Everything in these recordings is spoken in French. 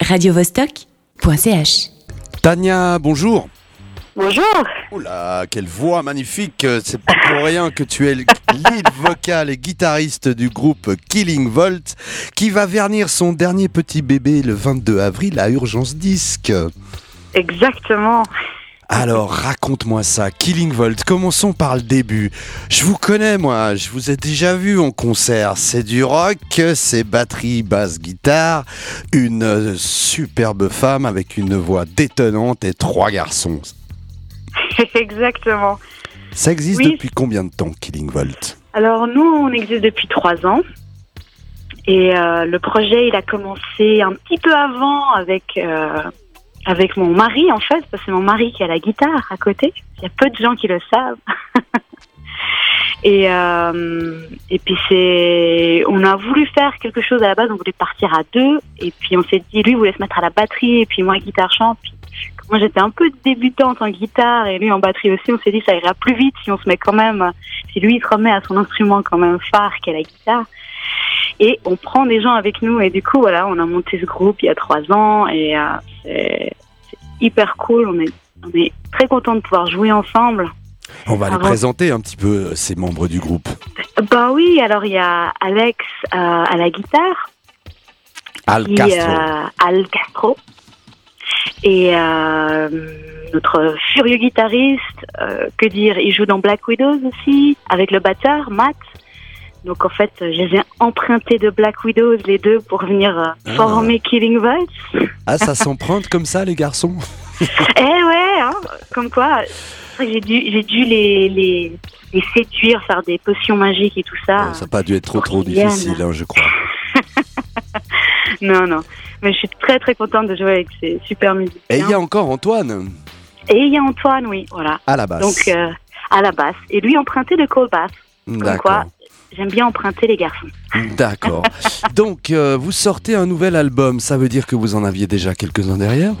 radiovostok.ch. Tania, bonjour. Bonjour. Oula, quelle voix magnifique. C'est pas pour rien que tu es le lead vocal et guitariste du groupe Killing Volt qui va vernir son dernier petit bébé le 22 avril à Urgence Disque. Exactement. Alors raconte-moi ça, Killing Volt, commençons par le début. Je vous connais moi, je vous ai déjà vu en concert. C'est du rock, c'est batterie, basse, guitare, une superbe femme avec une voix détonnante et trois garçons. Exactement. Ça existe Oui. depuis combien de temps, Killing Volt? Alors nous, on existe depuis trois ans. Et euh, le projet, il a commencé un petit peu avant avec euh, avec mon mari en fait, parce que c'est mon mari qui a la guitare à côté. Il y a peu de gens qui le savent. et euh, et puis c'est, on a voulu faire quelque chose à la base. On voulait partir à deux. Et puis on s'est dit, lui voulait se mettre à la batterie et puis moi guitare chant. Puis moi j'étais un peu débutante en guitare et lui en batterie aussi. On s'est dit ça ira plus vite si on se met quand même, si lui il se remet à son instrument quand même phare qu'est la guitare. Et on prend des gens avec nous et du coup voilà, on a monté ce groupe il y a trois ans et euh, c'est hyper cool. On est on est très content de pouvoir jouer ensemble. On va les présenter un petit peu, euh, ces membres du groupe. Bah oui, alors il y a Alex euh, à la guitare, Al Castro. euh, Al Castro. Et notre furieux guitariste, que dire, il joue dans Black Widows aussi, avec le batteur, Matt. Donc en fait, je les ai empruntés de Black Widows, les deux, pour venir euh, Ah. former Killing Volts. Ah, ça s'emprunte comme ça, les garçons? Eh ouais, hein, comme quoi, j'ai dû, j'ai dû les, les, les séduire, faire des potions magiques et tout ça. Ça n'a pas dû être trop, trop difficile, hein, je crois. Non, non. Mais je suis très très contente de jouer avec ces super musiciens. Et il y a encore Antoine, Et il y a Antoine, oui, voilà. à la basse. Donc euh, à la basse. Et lui emprunté de Cole Bass. Comme D'accord. J'aime bien emprunter les garçons. D'accord. Donc, euh, vous sortez un nouvel album, ça veut dire que vous en aviez déjà quelques-uns derrière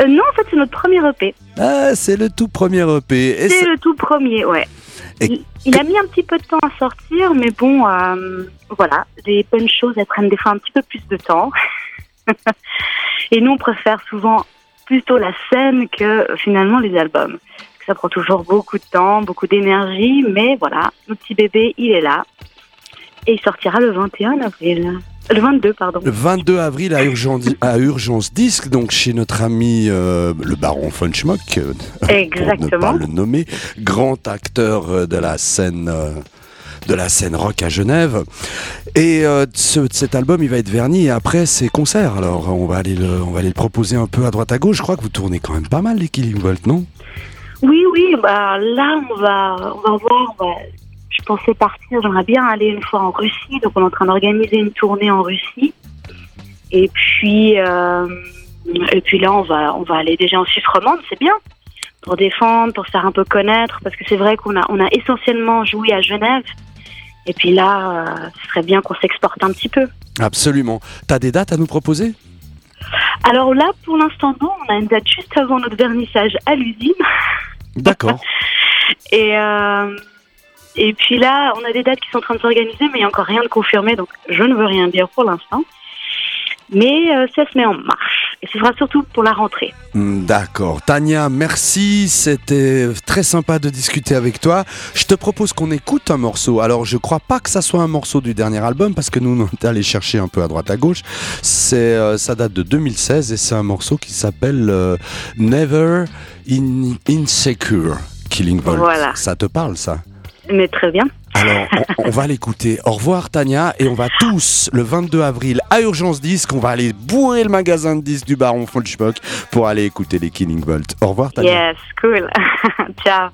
Euh, non, en fait, c'est notre premier EP. Ah, c'est le tout premier EP. C'est le tout premier, ouais. Et Il, il a mis un petit peu de temps à sortir, mais bon, euh, voilà, les bonnes choses, elles prennent des fois un petit peu plus de temps. Et nous, on préfère souvent plutôt la scène que finalement les albums. Ça prend toujours beaucoup de temps, beaucoup d'énergie, mais voilà, notre petit bébé, il est là. Et il sortira le 21 avril. Le 22, pardon. Le 22 avril à Urgence, à Urgence Disque, donc chez notre ami euh, le baron von Schmock, euh, pour ne pas Exactement. le nommer, grand acteur euh, de la scène. euh, de la scène rock à Genève. Et ce- cet album, il va être verni et après ses concerts. Alors, on va, aller le, on va aller le proposer un peu à droite à gauche. Je crois que vous tournez quand même pas mal les Killing Volt, non? Oui, oui, bah là, on va, on va voir. on va- Je pensais partir, j'aimerais bien aller une fois en Russie, donc on est en train d'organiser une tournée en Russie. Et puis, euh, et puis là, on va, on va aller déjà en Suisse romande, c'est bien, pour défendre, pour se faire un peu connaître, parce que c'est vrai qu'on a, on a essentiellement joué à Genève. Et puis là, euh, ce serait bien qu'on s'exporte un petit peu. Absolument. T'as des dates à nous proposer? Alors là, pour l'instant, non, on a une date juste avant notre vernissage à l'usine. D'accord. Et, euh, et puis là, on a des dates qui sont en train de s'organiser, mais il n'y a encore rien de confirmé, donc je ne veux rien dire pour l'instant. Mais euh, ça se met en marche. Et ce sera surtout pour la rentrée. Hmm, D'accord. Tania, merci. C'était très sympa de discuter avec toi. Je te propose qu'on écoute un morceau. Alors, je crois pas que ça soit un morceau du dernier album parce que nous, on est allé chercher un peu à droite à gauche. C'est, euh, ça date de 2016 et c'est un morceau qui s'appelle euh, Never In- Insecure. Killing Volt. Voilà. Ça te parle, ça? Mais très bien. Alors, on, va l'écouter. Au revoir, Tania. Et on va tous, le 22 avril, à Urgence Disque, on va aller bourrer le magasin de disques du Baron Folchbock pour aller écouter les Killing Volt. Au revoir, Tania. Yes, cool. Ciao.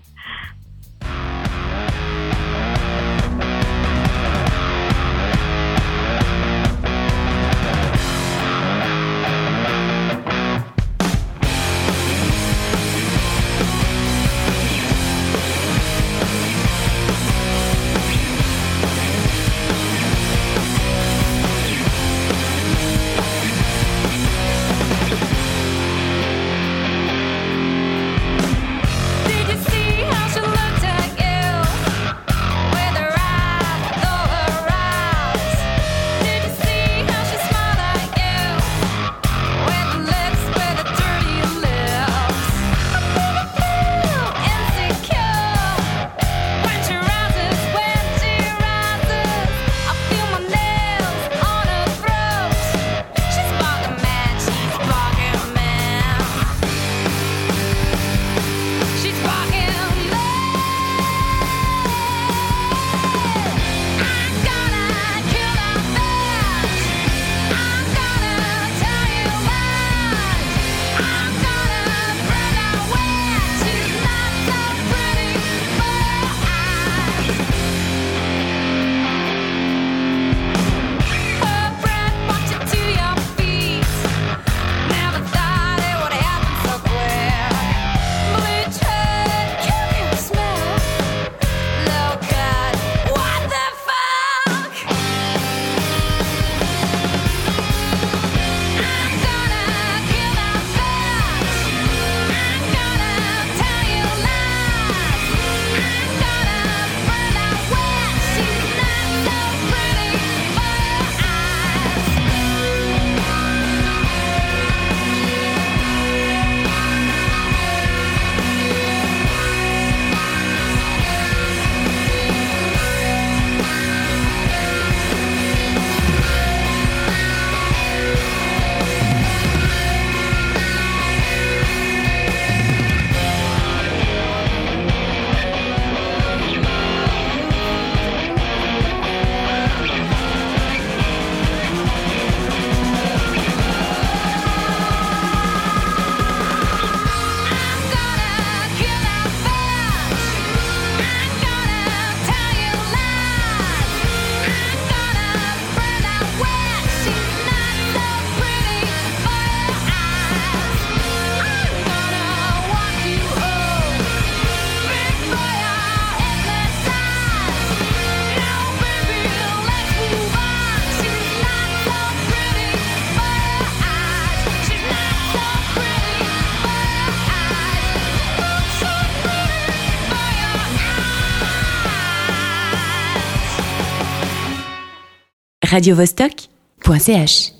radiovostok.ch